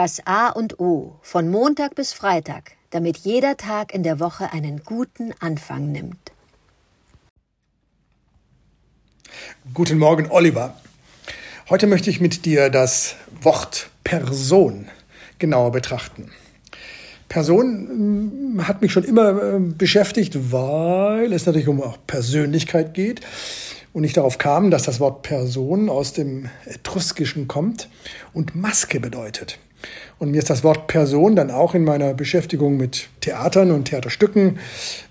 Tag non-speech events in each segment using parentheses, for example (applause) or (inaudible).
Das A und O von Montag bis Freitag, damit jeder Tag in der Woche einen guten Anfang nimmt. Guten Morgen, Oliver. Heute möchte ich mit dir das Wort Person genauer betrachten. Person hm, hat mich schon immer äh, beschäftigt, weil es natürlich um auch Persönlichkeit geht und ich darauf kam, dass das Wort Person aus dem Etruskischen kommt und Maske bedeutet. Und mir ist das Wort Person dann auch in meiner Beschäftigung mit Theatern und Theaterstücken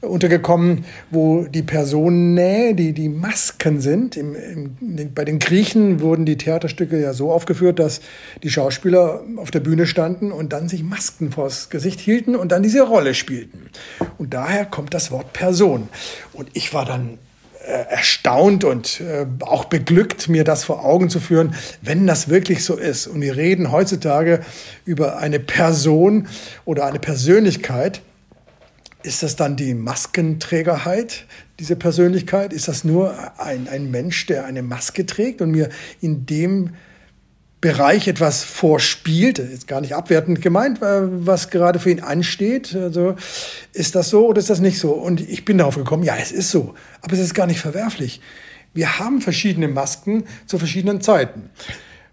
untergekommen, wo die Personen, die die Masken sind. Im, im, bei den Griechen wurden die Theaterstücke ja so aufgeführt, dass die Schauspieler auf der Bühne standen und dann sich Masken vors Gesicht hielten und dann diese Rolle spielten. Und daher kommt das Wort Person. Und ich war dann erstaunt und äh, auch beglückt, mir das vor Augen zu führen, wenn das wirklich so ist. Und wir reden heutzutage über eine Person oder eine Persönlichkeit. Ist das dann die Maskenträgerheit, diese Persönlichkeit? Ist das nur ein, ein Mensch, der eine Maske trägt und mir in dem Bereich etwas vorspielt, jetzt gar nicht abwertend gemeint, was gerade für ihn ansteht. Also ist das so oder ist das nicht so? Und ich bin darauf gekommen, ja, es ist so, aber es ist gar nicht verwerflich. Wir haben verschiedene Masken zu verschiedenen Zeiten.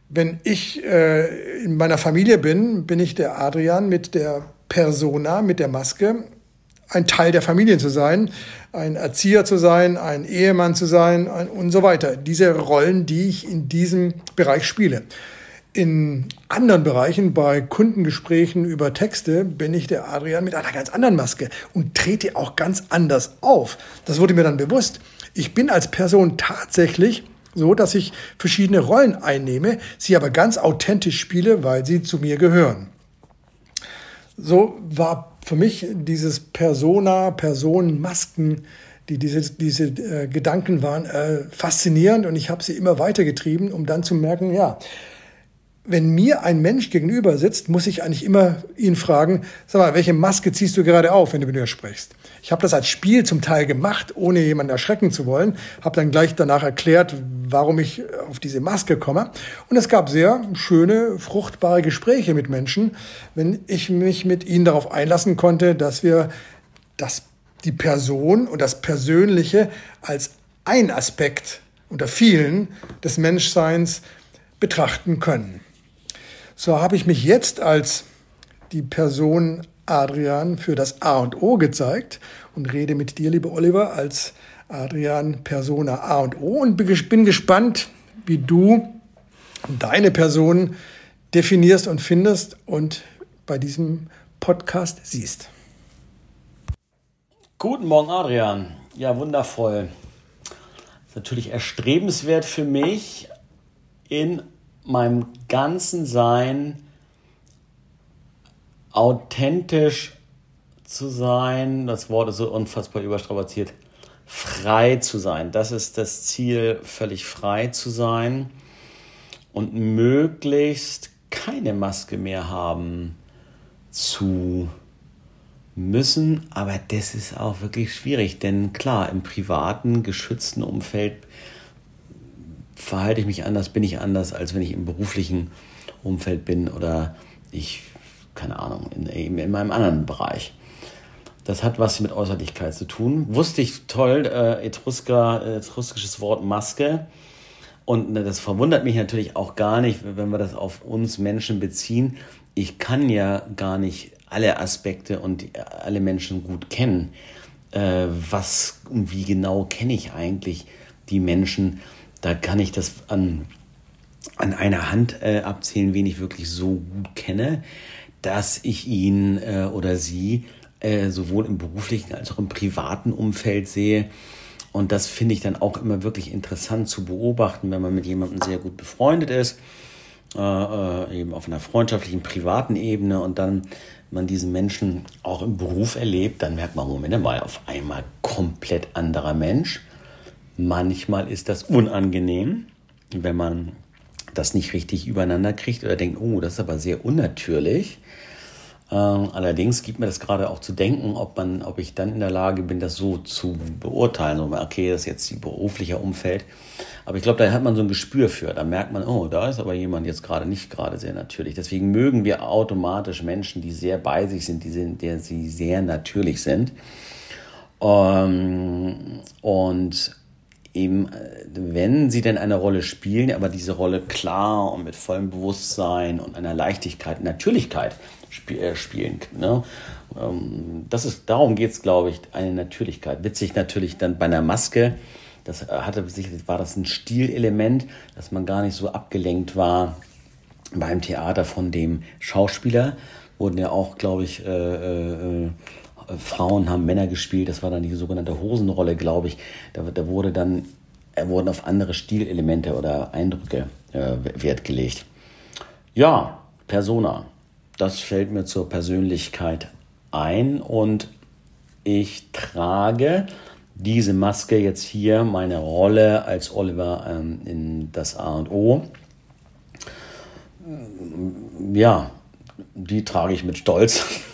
Wenn ich äh, in meiner Familie bin, bin ich der Adrian mit der Persona, mit der Maske, ein Teil der Familie zu sein, ein Erzieher zu sein, ein Ehemann zu sein und so weiter. Diese Rollen, die ich in diesem Bereich spiele. In anderen Bereichen, bei Kundengesprächen über Texte, bin ich der Adrian mit einer ganz anderen Maske und trete auch ganz anders auf. Das wurde mir dann bewusst. Ich bin als Person tatsächlich so, dass ich verschiedene Rollen einnehme, sie aber ganz authentisch spiele, weil sie zu mir gehören. So war für mich dieses Persona, Personen, Masken, die diese, diese äh, Gedanken waren, äh, faszinierend und ich habe sie immer weitergetrieben, um dann zu merken, ja, wenn mir ein Mensch gegenüber sitzt, muss ich eigentlich immer ihn fragen, sag mal, welche Maske ziehst du gerade auf, wenn du mit mir sprichst? Ich habe das als Spiel zum Teil gemacht, ohne jemanden erschrecken zu wollen, habe dann gleich danach erklärt, warum ich auf diese Maske komme. Und es gab sehr schöne, fruchtbare Gespräche mit Menschen, wenn ich mich mit ihnen darauf einlassen konnte, dass wir das, die Person und das Persönliche als ein Aspekt unter vielen des Menschseins betrachten können. So habe ich mich jetzt als die Person Adrian für das A und O gezeigt und rede mit dir, lieber Oliver, als Adrian Persona A und O und bin gespannt, wie du deine Person definierst und findest und bei diesem Podcast siehst. Guten Morgen, Adrian. Ja, wundervoll. Ist natürlich erstrebenswert für mich, in meinem ganzen Sein authentisch zu sein, das Wort ist so unfassbar überstrapaziert, frei zu sein. Das ist das Ziel, völlig frei zu sein und möglichst keine Maske mehr haben zu müssen. Aber das ist auch wirklich schwierig, denn klar, im privaten, geschützten Umfeld verhalte ich mich anders, bin ich anders, als wenn ich im beruflichen Umfeld bin oder ich, keine Ahnung, in, in meinem anderen Bereich. Das hat was mit Äußerlichkeit zu tun. Wusste ich toll, äh, Etrusker, äh, etruskisches Wort Maske. Und äh, das verwundert mich natürlich auch gar nicht, wenn wir das auf uns Menschen beziehen. Ich kann ja gar nicht alle Aspekte und alle Menschen gut kennen. Äh, was und wie genau kenne ich eigentlich die Menschen? Da kann ich das an, an einer Hand äh, abzählen, wen ich wirklich so gut kenne, dass ich ihn äh, oder sie äh, sowohl im beruflichen als auch im privaten Umfeld sehe. Und das finde ich dann auch immer wirklich interessant zu beobachten, wenn man mit jemandem sehr gut befreundet ist, äh, äh, eben auf einer freundschaftlichen, privaten Ebene und dann man diesen Menschen auch im Beruf erlebt, dann merkt man, Moment mal, auf einmal komplett anderer Mensch. Manchmal ist das unangenehm, wenn man das nicht richtig übereinander kriegt oder denkt, oh, das ist aber sehr unnatürlich. Ähm, allerdings gibt mir das gerade auch zu denken, ob, man, ob ich dann in der Lage bin, das so zu beurteilen. Okay, das ist jetzt die berufliche Umfeld. Aber ich glaube, da hat man so ein Gespür für. Da merkt man, oh, da ist aber jemand jetzt gerade nicht gerade sehr natürlich. Deswegen mögen wir automatisch Menschen, die sehr bei sich sind, die, sind, die sie sehr natürlich sind. Ähm, und eben, äh, wenn sie denn eine Rolle spielen, aber diese Rolle klar und mit vollem Bewusstsein und einer Leichtigkeit, Natürlichkeit äh, spielen. Ne? Ähm, das ist, darum geht es, glaube ich, eine Natürlichkeit. Witzig natürlich dann bei einer Maske, das äh, hatte sicherlich, war das ein Stilelement, dass man gar nicht so abgelenkt war beim Theater von dem Schauspieler. Wurden ja auch, glaube ich, äh, äh, Frauen haben Männer gespielt, das war dann die sogenannte Hosenrolle, glaube ich. Da, da wurde dann, äh, wurden auf andere Stilelemente oder Eindrücke äh, Wert gelegt. Ja, Persona. Das fällt mir zur Persönlichkeit ein und ich trage diese Maske jetzt hier, meine Rolle als Oliver ähm, in das A und O. Ja, die trage ich mit Stolz. (laughs)